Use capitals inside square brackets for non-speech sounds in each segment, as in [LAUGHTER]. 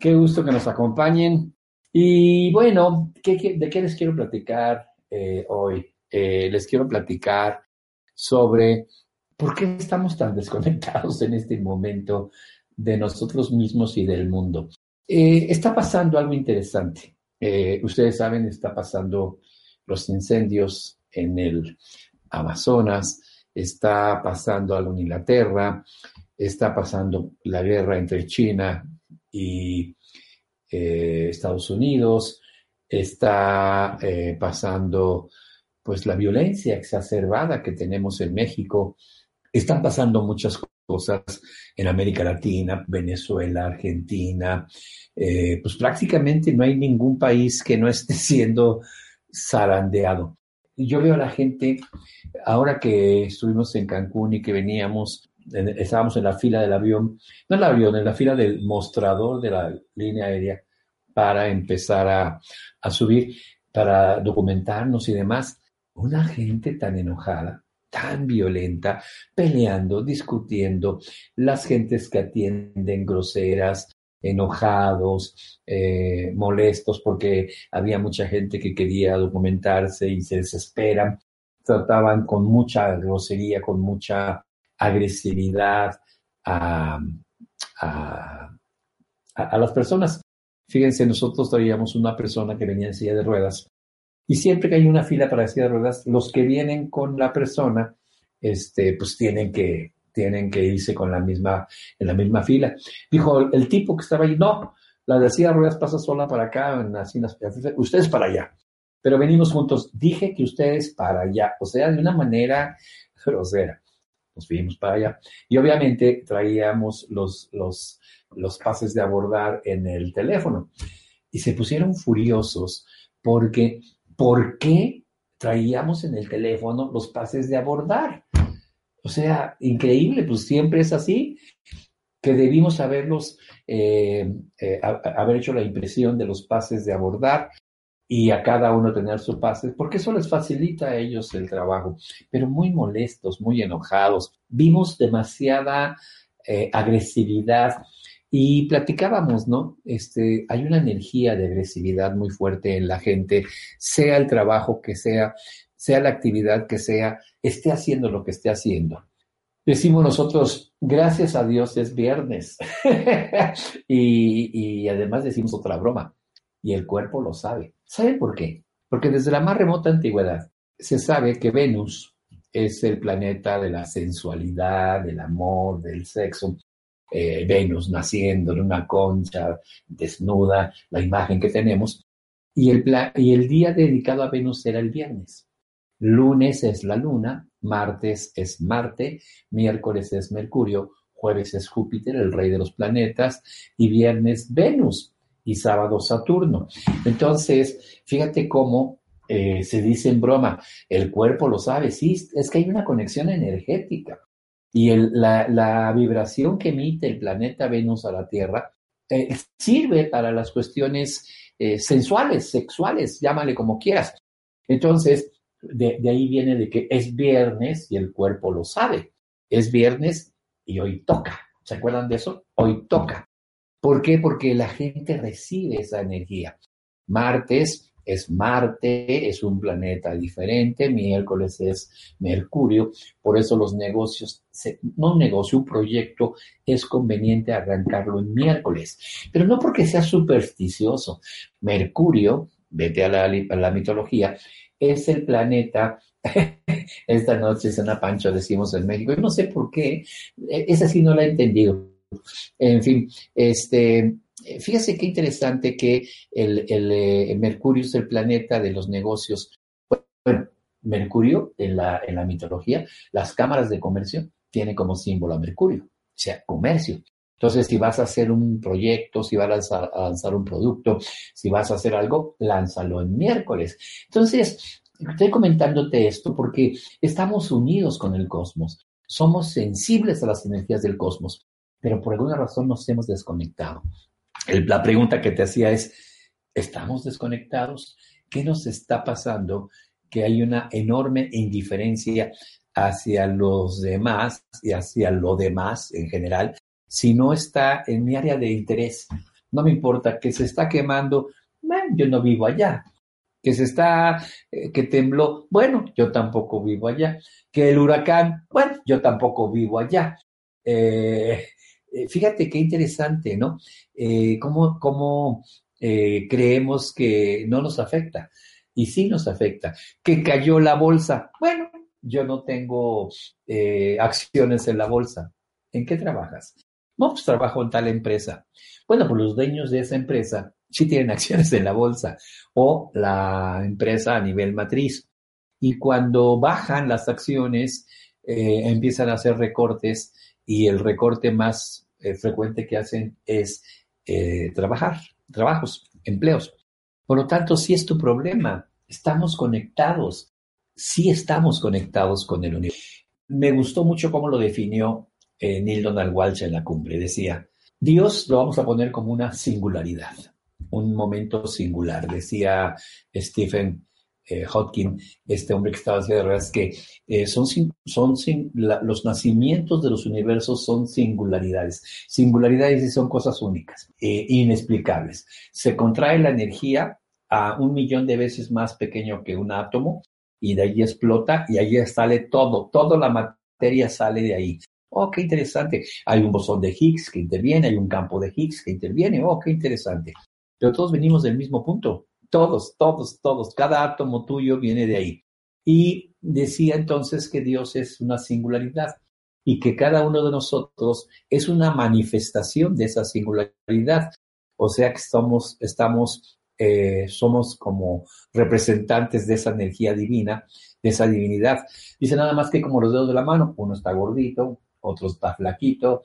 Qué gusto que nos acompañen. Y bueno, ¿de qué les quiero platicar eh, hoy? Eh, les quiero platicar sobre por qué estamos tan desconectados en este momento de nosotros mismos y del mundo. Eh, está pasando algo interesante. ustedes saben, está pasando los incendios en el Amazonas, está pasando algo en Inglaterra, está pasando la guerra entre China y eh, Estados Unidos, está eh, pasando pues la violencia exacerbada que tenemos en México, están pasando muchas cosas en América Latina, Venezuela, Argentina, eh, pues prácticamente no hay ningún país que no esté [LAUGHS] siendo zarandeado. Yo veo a la gente, ahora que estuvimos en Cancún y que veníamos estábamos en la fila del avión, no el avión, en la fila del mostrador de la línea aérea para empezar a, a subir, para documentarnos y demás. Una gente tan enojada, tan violenta, peleando, discutiendo, las gentes que atienden groseras, enojados, eh, molestos porque había mucha gente que quería documentarse y se desesperan, trataban con mucha grosería, con mucha agresividad a, las personas. Fíjense, nosotros traíamos una persona que venía en silla de ruedas y siempre que hay una fila para silla de ruedas, los que vienen con la persona, este, pues tienen que, tienen que irse con la misma, en la misma fila. Dijo el tipo que estaba ahí, no, la de silla de ruedas pasa sola para acá, en las, ustedes para allá. Pero venimos juntos. Dije que ustedes para allá, o sea, de una manera grosera nos fuimos para allá. Y obviamente traíamos los, los, los pases de abordar en el teléfono. Y se pusieron furiosos porque, ¿por qué traíamos en el teléfono los pases de abordar? O sea, increíble, pues siempre es así, que debimos haberlos, eh, eh, haber hecho la impresión de los pases de abordar y a cada uno tener su pase, porque eso les facilita a ellos el trabajo, pero muy molestos, muy enojados. Vimos demasiada eh, agresividad y platicábamos, ¿no? Este, hay una energía de agresividad muy fuerte en la gente, sea el trabajo que sea, sea la actividad que sea, esté haciendo lo que esté haciendo. Decimos nosotros, gracias a Dios es viernes. [LAUGHS] y, y además decimos otra broma, y el cuerpo lo sabe. ¿Saben por qué? Porque desde la más remota antigüedad se sabe que Venus es el planeta de la sensualidad, del amor, del sexo. Eh, Venus naciendo en una concha, desnuda, la imagen que tenemos. Y el, y el día dedicado a Venus era el viernes. Lunes es la luna, martes es Marte, miércoles es Mercurio, jueves es Júpiter, el rey de los planetas, y viernes Venus y sábado Saturno. Entonces, fíjate cómo eh, se dice en broma, el cuerpo lo sabe, sí, es que hay una conexión energética. Y la, vibración que emite el planeta Venus a la Tierra eh, sirve para las cuestiones eh, sensuales, sexuales, llámale como quieras. Entonces, de, de ahí viene de que es viernes y el cuerpo lo sabe. Es viernes y hoy toca. ¿Se acuerdan de eso? Hoy toca. ¿Por qué? Porque la gente recibe esa energía. Martes es Marte, es un planeta diferente, miércoles es Mercurio, por eso los negocios, no negocio, un proyecto es conveniente arrancarlo en miércoles, pero no porque sea supersticioso. Mercurio, vete a la, a la mitología, es el planeta [LAUGHS] esta noche es una pancho, decimos en México. Yo no sé por qué, e, esa sí no la he entendido. En fin, este, fíjese qué interesante que el, eh, Mercurio es el planeta de los negocios. Bueno, Mercurio en la, en la mitología, las cámaras de comercio tienen como símbolo a Mercurio, o sea, comercio. Entonces, si vas a hacer un proyecto, si vas a lanzar un producto, si vas a hacer algo, lánzalo en miércoles. Entonces, estoy comentándote esto porque estamos unidos con el cosmos, somos sensibles a las energías del cosmos pero por alguna razón nos hemos desconectado. la pregunta que te hacía es, ¿estamos desconectados? ¿Qué nos está pasando? Que hay una enorme indiferencia hacia los demás y hacia lo demás en general, si no está en mi área de interés. no me importa que se está quemando, yo no vivo allá. Que se está, eh, que tembló, bueno, yo tampoco vivo allá. Que el huracán, bueno, yo tampoco vivo allá. Eh, eh, fíjate qué interesante, ¿no? cómo, cómo creemos que no nos afecta. Y sí nos afecta. Que cayó la bolsa. Bueno, yo no tengo acciones en la bolsa. ¿En qué trabajas? No, pues trabajo en tal empresa. Bueno, pues los dueños de esa empresa sí tienen [LAUGHS] acciones en la bolsa o la empresa a nivel matriz. Y cuando bajan las acciones, eh, empiezan a hacer recortes y el recorte más eh, frecuente que hacen es eh, trabajar, trabajos, empleos. Por lo tanto, sí es tu problema. Estamos conectados. Sí estamos conectados con el universo. Me gustó mucho cómo lo definió eh, Neil Donald Walsh en la cumbre. Decía, Dios lo vamos a poner como una singularidad, un momento singular. Decía Stephen eh, este hombre que estaba haciendo es que eh, son, son los nacimientos de los universos son singularidades. Singularidades y son cosas únicas, eh, inexplicables. Se contrae la energía a un millón de veces más pequeño que un átomo y de ahí explota y ahí sale todo, toda la materia sale de ahí. Oh, qué interesante. Hay un bosón de Higgs que interviene, hay un campo de Higgs que interviene. Oh, qué interesante. Pero todos venimos del mismo punto. Todos, todos, todos. Cada átomo tuyo viene de ahí. Y decía entonces que Dios es una singularidad y que cada uno de nosotros es una manifestación de esa singularidad. O sea que somos, estamos, eh, somos como representantes de esa energía divina, de esa divinidad. Dice nada más que como los dedos de la mano, uno está gordito, otro está flaquito,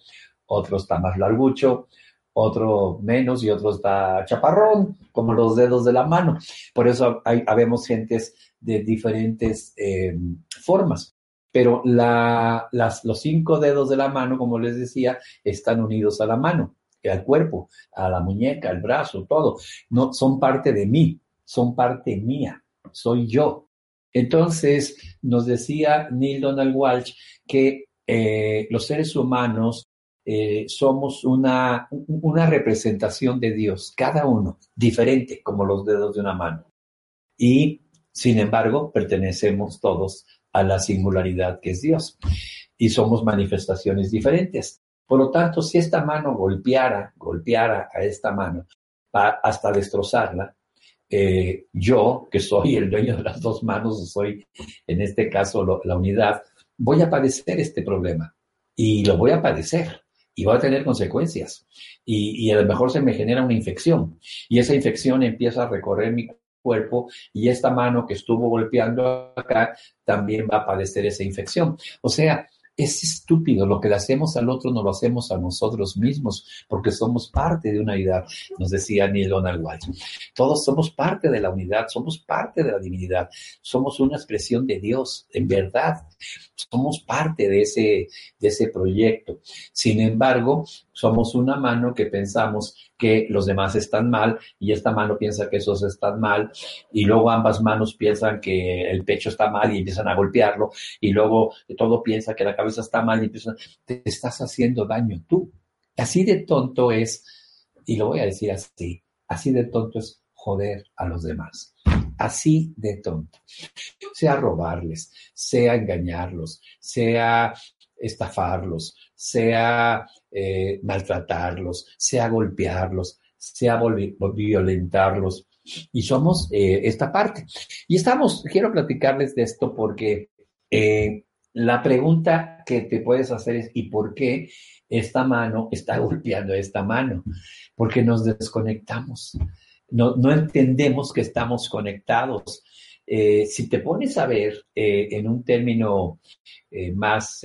otro está más largucho, otro menos y otro está chaparrón, como los dedos de la mano. Por eso hay, habemos gentes de diferentes em, formas. Pero la, las, los cinco dedos de la mano, como les decía, están unidos a la mano, al cuerpo, a la muñeca, al brazo, todo. No, son parte de mí, son parte mía, soy yo. Entonces, nos decía Neil Donald Walsh que eh, los seres humanos eh, somos una, una representación de Dios, cada uno diferente como los dedos de una mano. Y, sin embargo, pertenecemos todos a la singularidad que es Dios. Y somos manifestaciones diferentes. Por lo tanto, si esta mano golpeara, golpeara a esta mano hasta destrozarla, eh, yo, que soy el dueño de las dos manos, soy en este caso la unidad, voy a padecer este problema y lo voy a padecer y va a tener consecuencias. Y, a lo mejor se me genera una infección y esa infección empieza a recorrer mi cuerpo y esta mano que estuvo golpeando acá también va a padecer esa infección. O sea, es estúpido. Lo que le hacemos al otro no lo hacemos a nosotros mismos, porque somos parte de una unidad, nos decía Neil Donald Walsh. Todos somos parte de la unidad, somos parte de la divinidad, somos una expresión de Dios, en verdad. Somos parte de ese, de ese proyecto. Sin embargo, somos una mano que pensamos que los demás están mal y esta mano piensa que esos están mal y luego ambas manos piensan que el pecho está mal y empiezan a golpearlo y luego todo piensa que la cabeza está mal y te estás haciendo daño tú. Así de tonto es, y lo voy a decir así, así de tonto es joder a los demás. Así de tonto. Sea robarles, sea engañarlos, sea estafarlos, sea eh, maltratarlos, sea golpearlos, sea violentarlos. Y somos eh, esta parte. Y estamos, quiero platicarles de esto porque eh, la pregunta que te puedes hacer es, ¿y por qué esta mano está [LAUGHS] golpeando esta mano? Porque nos desconectamos. No, no entendemos que estamos conectados. si te pones a ver en un término más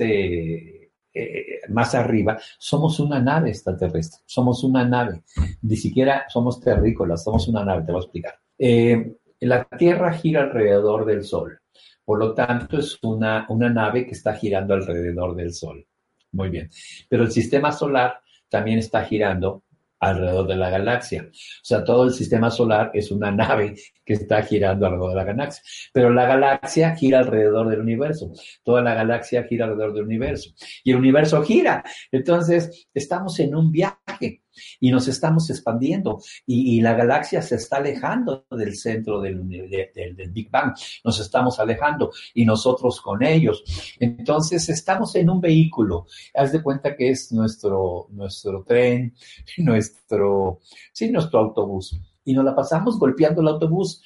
eh, más arriba, somos una nave extraterrestre, somos una nave, ni siquiera somos terrícolas, somos una nave, te voy a explicar. Eh, la Tierra gira alrededor del Sol, por lo tanto es una, una nave que está girando alrededor del Sol. Muy bien, pero el sistema solar también está girando alrededor de la galaxia. O sea, todo el sistema solar es una nave que está girando alrededor de la galaxia. Pero la galaxia gira alrededor del universo. Toda la galaxia gira alrededor del universo. Y el universo gira. Entonces, estamos en un viaje. Y nos estamos expandiendo. Y, la galaxia se está alejando del centro del, del, Big Bang, nos estamos alejando y nosotros con ellos. Entonces estamos en un vehículo, haz de cuenta que es nuestro, nuestro tren, [LAUGHS] nuestro, sí, nuestro autobús. Y nos la pasamos golpeando el autobús.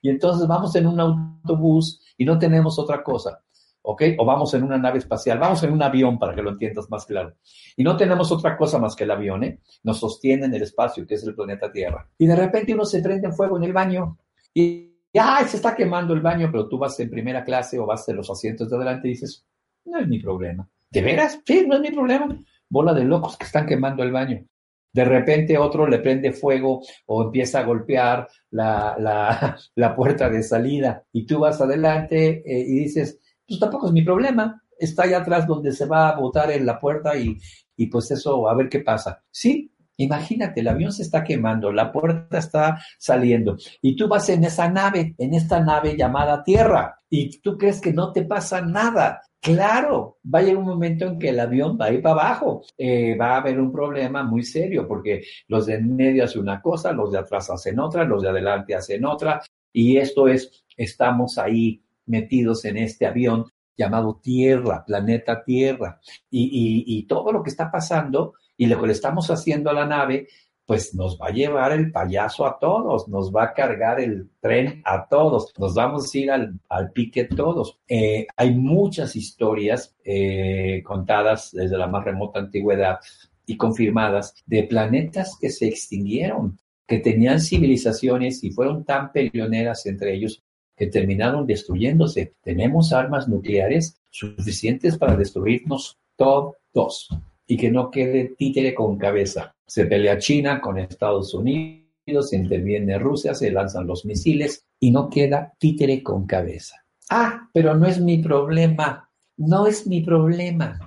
Y entonces vamos en un autobús y no tenemos otra cosa. ¿Ok? O vamos en una nave espacial, vamos en un avión para que lo entiendas más claro. Y no tenemos otra cosa más que el avión, ¿eh? Nos sostiene en el espacio, que es el planeta Tierra. Y de repente uno se prende en fuego en el baño y, ¡ay! Se está quemando el baño, pero tú vas en primera clase o vas en los asientos de adelante y dices, no es mi problema. ¿De veras? Sí, no es mi problema. Bola de locos que están quemando el baño. De repente otro le prende fuego o empieza a golpear la, la, [LAUGHS] puerta de salida y tú vas adelante eh, y dices, pues tampoco es mi problema. Está allá atrás donde se va a botar en la puerta y, y pues eso, a ver qué pasa. Sí, Imagínate, el avión se está quemando, la puerta está saliendo y tú vas en esa nave, en esta nave llamada Tierra y tú crees que no te pasa nada. Claro, va a llegar un momento en que el avión va a ir para abajo. Eh, va a haber un problema muy serio porque los de en medio hacen una cosa, los de atrás hacen otra, los de adelante hacen otra y esto es, estamos ahí metidos en este avión llamado Tierra, planeta Tierra. Y, todo lo que está pasando y lo que le estamos haciendo a la nave, pues nos va a llevar el payaso a todos, nos va a cargar el tren a todos, nos vamos a ir al, pique todos. Eh, hay muchas historias eh, contadas desde la más remota antigüedad y confirmadas de planetas que se extinguieron, que tenían civilizaciones y fueron tan peleoneras entre ellos que terminaron destruyéndose. Tenemos armas nucleares suficientes para destruirnos todos y que no quede títere con cabeza. Se pelea China con Estados Unidos, interviene Rusia, se lanzan los misiles y no queda títere con cabeza. Ah, pero no es mi problema, no es mi problema.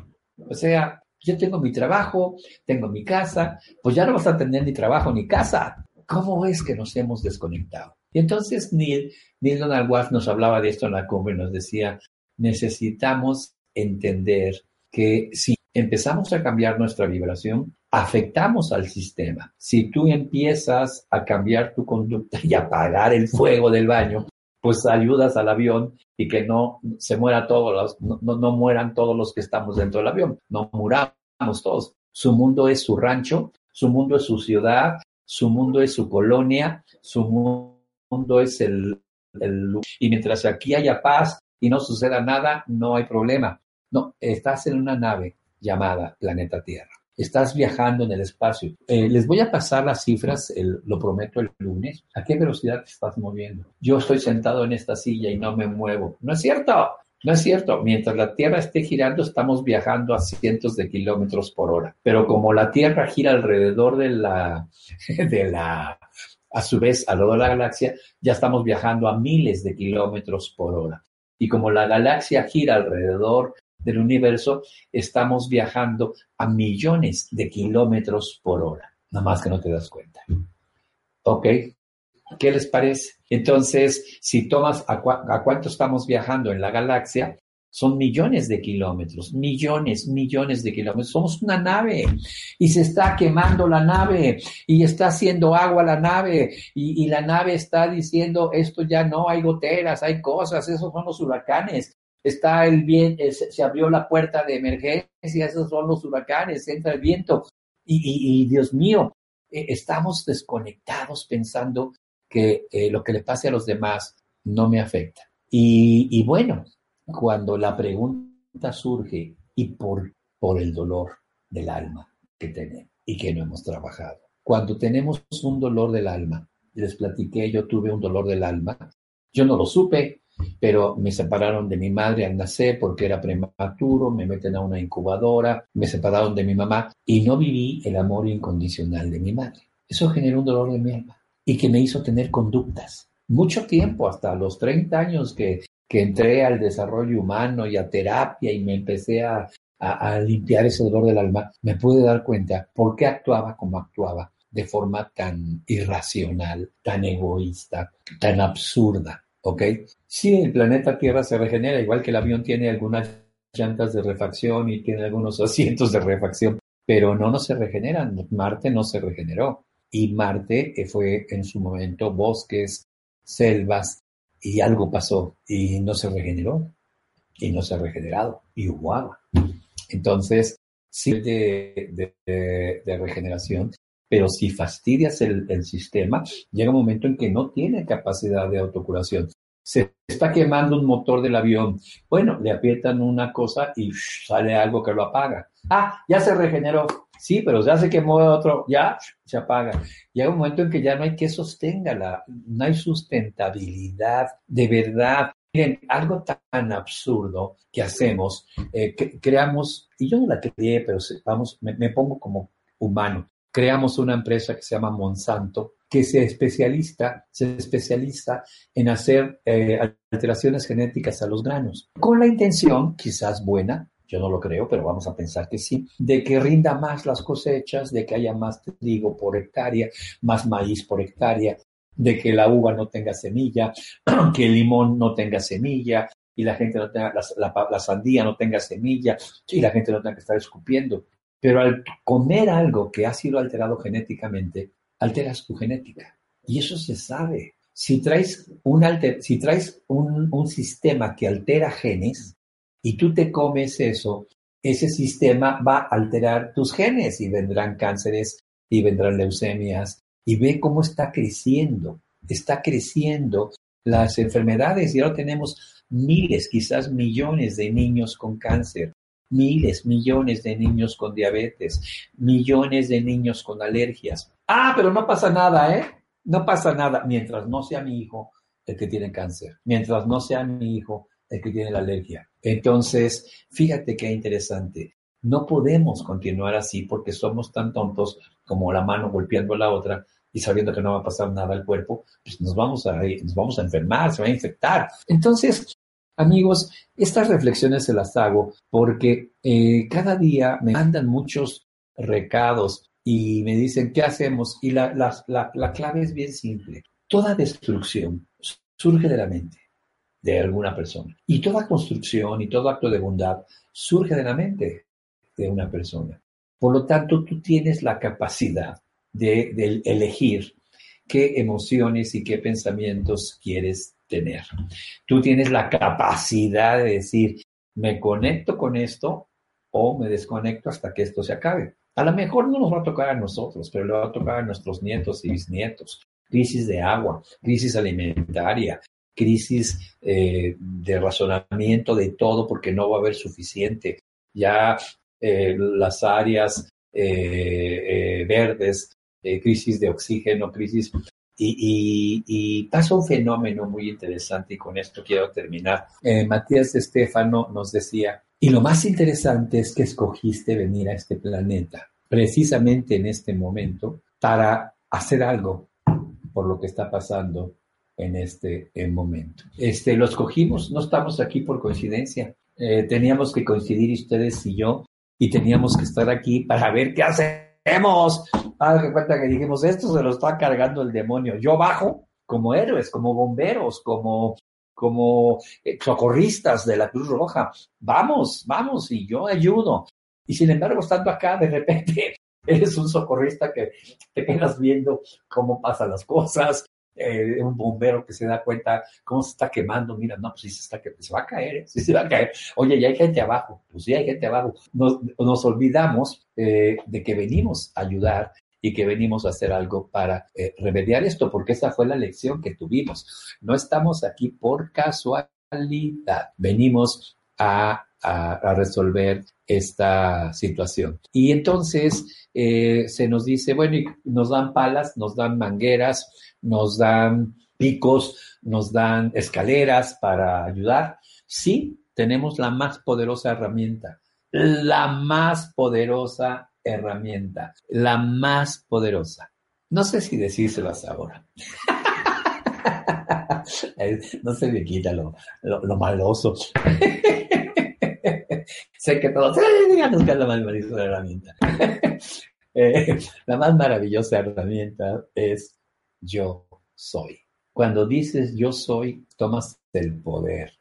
O sea, yo tengo mi trabajo, tengo mi casa, pues ya no vas a tener ni trabajo ni casa. ¿Cómo es que nos hemos desconectado? Y entonces Neil, Neil Donald Walsh nos hablaba de esto en la cumbre, nos decía, necesitamos entender que si empezamos a cambiar nuestra vibración, afectamos al sistema. Si tú empiezas a cambiar tu conducta y apagar el fuego del baño, pues ayudas al avión y que no se muera todos los, no, no mueran todos los que estamos dentro del avión, no muramos todos. Su mundo es su rancho, su mundo es su ciudad, su mundo es su colonia, su mundo es el, el... Y mientras aquí haya paz y no suceda nada, no hay problema. No, estás en una nave llamada Planeta Tierra. Estás viajando en el espacio. Eh, les voy a pasar las cifras, lo prometo el lunes. ¿A qué velocidad te estás moviendo? Yo estoy sentado en esta silla y no me muevo. No es cierto. No es cierto, mientras la Tierra esté girando estamos viajando a cientos de kilómetros por hora, pero como la Tierra gira alrededor de la, [LAUGHS] de la, a su vez alrededor de la galaxia, ya estamos viajando a miles de kilómetros por hora. Y como la galaxia gira alrededor del universo, estamos viajando a millones de kilómetros por hora, nada más que no te das cuenta. ¿Ok? ¿Qué les parece? Entonces, si tomas a, cuánto estamos viajando en la galaxia, son millones de kilómetros, millones, millones de kilómetros. Somos una nave y se está quemando la nave y está haciendo agua la nave y, la nave está diciendo esto ya no, hay goteras, hay cosas, esos son los huracanes. Está el viento, eh, se abrió la puerta de emergencia, esos son los huracanes, entra el viento y, Dios mío, eh, estamos desconectados pensando que eh, lo que le pase a los demás no me afecta. Y, bueno, cuando la pregunta surge, ¿y por, por el dolor del alma que tenemos y que no hemos trabajado? Cuando tenemos un dolor del alma, les platiqué, yo tuve un dolor del alma, yo no lo supe, pero me separaron de mi madre al nacer porque era prematuro, me meten a una incubadora, me separaron de mi mamá y no viví el amor incondicional de mi madre. Eso generó un dolor de mi alma y que me hizo tener conductas. Mucho tiempo, hasta los 30 años que, que entré al desarrollo humano y a terapia y me empecé a, a, limpiar ese dolor del alma, me pude dar cuenta por qué actuaba como actuaba de forma tan irracional, tan egoísta, tan absurda. ¿Ok? Sí, el planeta Tierra se regenera, igual que el avión tiene algunas llantas de refacción y tiene algunos asientos de refacción, pero no, no se regeneran. Marte no se regeneró. Y Marte fue en su momento bosques, selvas, y algo pasó y no se regeneró y no se ha regenerado y hubo. Entonces, sí de, de, regeneración, pero si fastidias el, el, sistema, llega un momento en que no tiene capacidad de autocuración. Se está quemando un motor del avión. Bueno, le aprietan una cosa y sale algo que lo apaga. Ah, ya se regeneró. Sí, pero ya se quemó otro, ya se apaga. Llega un momento en que ya no hay que sostenga, no hay sustentabilidad de verdad. Miren, algo tan absurdo que hacemos, eh, que creamos, y yo no la creé, pero vamos, me, pongo como humano, creamos una empresa que se llama Monsanto, que se especializa, se especializa en hacer eh, alteraciones genéticas a los granos, con la intención, quizás buena, yo no lo creo, pero vamos a pensar que sí, de que rinda más las cosechas, de que haya más trigo por hectárea, más maíz por hectárea, de que la uva no tenga semilla, [CLEARS THROAT] que el limón no tenga semilla y la gente no tenga, la, sandía no tenga semilla y la gente no tenga que estar escupiendo. Pero al comer algo que ha sido alterado genéticamente, alteras tu genética. Y eso se sabe. Si traes un, si traes un, un sistema que altera genes, y tú te comes eso, ese sistema va a alterar tus genes y vendrán cánceres y vendrán leucemias y ve cómo está creciendo, está creciendo las enfermedades y ahora tenemos miles, quizás millones de niños con cáncer, miles, millones de niños con diabetes, millones de niños con alergias. Ah, pero no pasa nada, ¿eh? No pasa nada mientras no sea mi hijo el que tiene cáncer, mientras no sea mi hijo el que tiene la alergia. Entonces, fíjate qué interesante. No podemos continuar así porque somos tan tontos como la mano golpeando a la otra y sabiendo que no va a pasar nada al cuerpo, pues nos vamos a, nos vamos a enfermar, se va a infectar. Entonces, amigos, estas reflexiones se las hago porque eh, cada día me mandan muchos recados y me dicen, ¿qué hacemos? Y la, la, la clave es bien simple. Toda destrucción surge de la mente de alguna persona. Y toda construcción y todo acto de bondad surge de la mente de una persona. Por lo tanto, tú tienes la capacidad de, elegir qué emociones y qué pensamientos quieres tener. Tú tienes la capacidad de decir, me conecto con esto o me desconecto hasta que esto se acabe. A lo mejor no nos va a tocar a nosotros, pero le va a tocar a nuestros nietos y bisnietos. Crisis de agua, crisis alimentaria, crisis eh, de razonamiento de todo porque no va a haber suficiente. Ya eh, las áreas eh, verdes, crisis de oxígeno, crisis... Y, pasa un fenómeno muy interesante y con esto quiero terminar. Matías Estefano nos decía, y lo más interesante es que escogiste venir a este planeta precisamente en este momento para hacer algo por lo que está pasando en este momento. Este, los cogimos, no estamos aquí por coincidencia. Eh, teníamos que coincidir ustedes y yo y teníamos que estar aquí para ver qué hacemos. Haz cuenta que dijimos, esto se lo está cargando el demonio. Yo bajo como héroes, como bomberos, como, como eh, socorristas de la Cruz Roja. Vamos, vamos, y yo ayudo. Y sin embargo, estando acá, de repente [LAUGHS] eres un socorrista que te quedas viendo cómo pasan las cosas, eh, un bombero que se da cuenta cómo se está quemando, mira, no, pues sí se está se va a caer, ¿eh? [LAUGHS] sí se va a caer. Oye, ya hay gente abajo, pues sí hay gente abajo. Nos, olvidamos eh, de que venimos a ayudar y que venimos a hacer algo para remediar esto, porque esa fue la lección que tuvimos. No estamos aquí por casualidad, venimos a, a, resolver esta situación. Y entonces se nos dice, bueno, nos dan palas, nos dan mangueras, nos dan picos, nos dan escaleras para ayudar. Sí, tenemos la más poderosa herramienta, la más poderosa herramienta, la más poderosa. No sé si decírselas ahora. [LAUGHS] no se me quita lo, lo, maloso. [LAUGHS] [LAUGHS] sé que todos, díganos la más maravillosa herramienta. [LAUGHS] Eh, la más maravillosa herramienta es yo soy. Cuando dices yo soy, tomas el poder,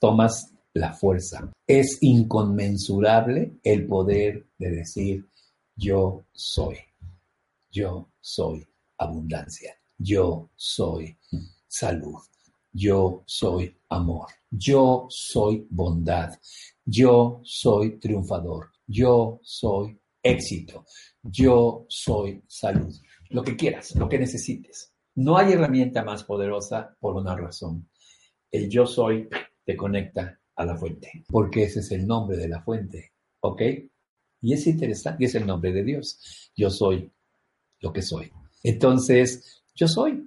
tomas la fuerza. Es inconmensurable el poder de decir Yo soy. Yo soy abundancia. Yo soy salud. Yo soy amor. Yo soy bondad. Yo soy triunfador. Yo soy éxito. Yo soy salud. Lo que quieras, lo que necesites. No hay herramienta más poderosa por una razón. El yo soy te conecta a la fuente, porque ese es el nombre de la fuente, ¿ok? Y es interesante, y es el nombre de Dios. Yo soy lo que soy. Entonces, yo soy.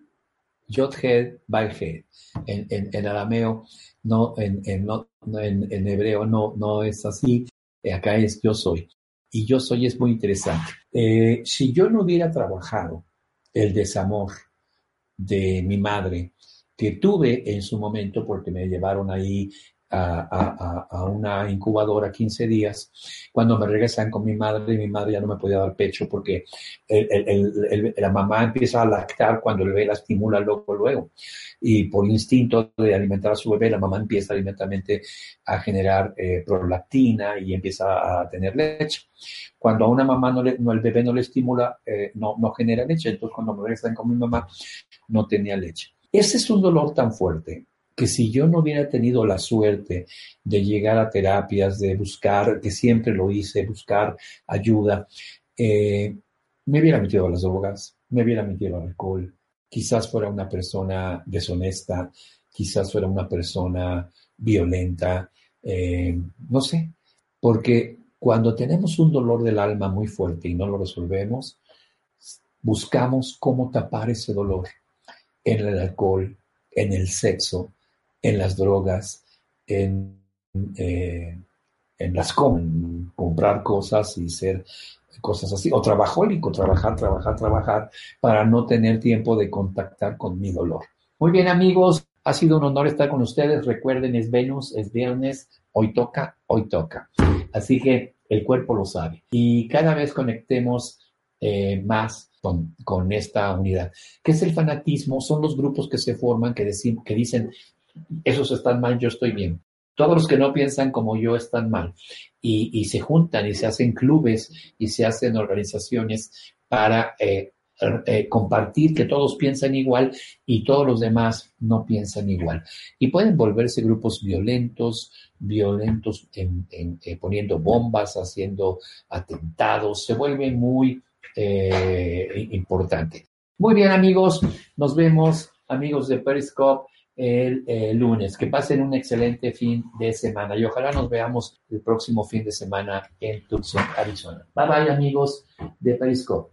Yod-Hed, En, en, arameo, no, en, en, hebreo no, no es así. Acá es yo soy. Y yo soy es muy interesante. Eh, si yo no hubiera trabajado el desamor de mi madre, que tuve en su momento porque me llevaron ahí a, una incubadora 15 días. Cuando me regresan con mi madre, mi madre ya no me podía dar pecho porque la mamá empieza a lactar cuando el bebé la estimula luego, luego. Y por instinto de alimentar a su bebé, la mamá empieza alimentalmente a generar eh, prolactina y empieza a tener leche. Cuando a una mamá no, no el bebé no le estimula, eh, no, no genera leche. Entonces, cuando me regresan con mi mamá, no tenía leche. Ese es un dolor tan fuerte que si yo no hubiera tenido la suerte de llegar a terapias, de buscar, que siempre lo hice, buscar ayuda, eh, me hubiera metido a las drogas, me hubiera metido al alcohol, quizás fuera una persona deshonesta, quizás fuera una persona violenta, eh, no sé, porque cuando tenemos un dolor del alma muy fuerte y no lo resolvemos, buscamos cómo tapar ese dolor en el alcohol, en el sexo, en las drogas, en, eh, en las comprar cosas y ser cosas así, o trabajólico, trabajar, trabajar, trabajar, para no tener tiempo de contactar con mi dolor. Muy bien amigos, ha sido un honor estar con ustedes. Recuerden, es Venus, es viernes, hoy toca, hoy toca. Así que el cuerpo lo sabe. Y cada vez conectemos eh, más con, con, esta unidad. ¿Qué es el fanatismo? Son los grupos que se forman que, que dicen, esos están mal, yo estoy bien. Todos los que no piensan como yo están mal. Y, se juntan y se hacen clubes y se hacen organizaciones para eh, eh, compartir que todos piensan igual y todos los demás no piensan igual. Y pueden volverse grupos violentos, violentos en, eh, poniendo bombas, haciendo atentados, se vuelve muy importante. Muy bien amigos, nos vemos amigos de Periscope el, lunes. Que pasen un excelente fin de semana y ojalá nos veamos el próximo fin de semana en Tucson, Arizona. Bye bye amigos de Periscope.